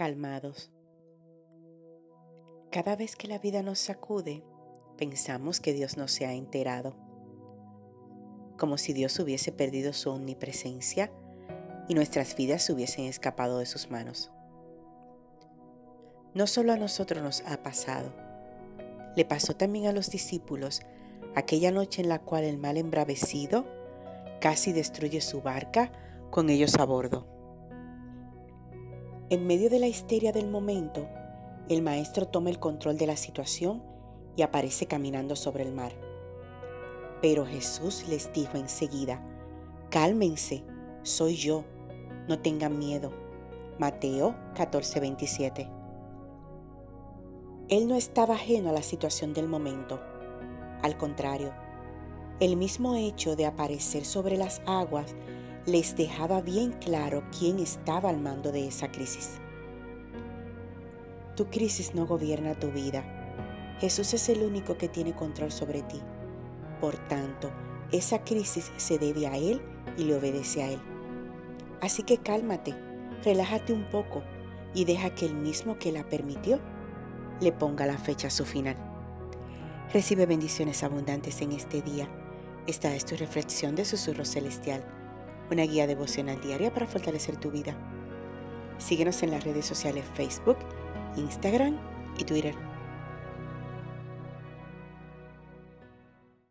calmados. Cada vez que la vida nos sacude, pensamos que Dios no se ha enterado, como si Dios hubiese perdido su omnipresencia y nuestras vidas se hubiesen escapado de sus manos. No solo a nosotros nos ha pasado, le pasó también a los discípulos aquella noche en la cual el mal embravecido casi destruye su barca con ellos a bordo. En medio de la histeria del momento, el maestro toma el control de la situación y aparece caminando sobre el mar. Pero Jesús les dijo enseguida, cálmense, soy yo, no tengan miedo. Mateo 14:27. Él no estaba ajeno a la situación del momento. Al contrario, el mismo hecho de aparecer sobre las aguas les dejaba bien claro quién estaba al mando de esa crisis. Tu crisis no gobierna tu vida. Jesús es el único que tiene control sobre ti. Por tanto, esa crisis se debe a Él y le obedece a Él. Así que cálmate, relájate un poco y deja que el mismo que la permitió le ponga la fecha a su final. Recibe bendiciones abundantes en este día. Esta es tu reflexión de Susurro Celestial una guía devocional diaria para fortalecer tu vida. Síguenos en las redes sociales Facebook, Instagram y Twitter.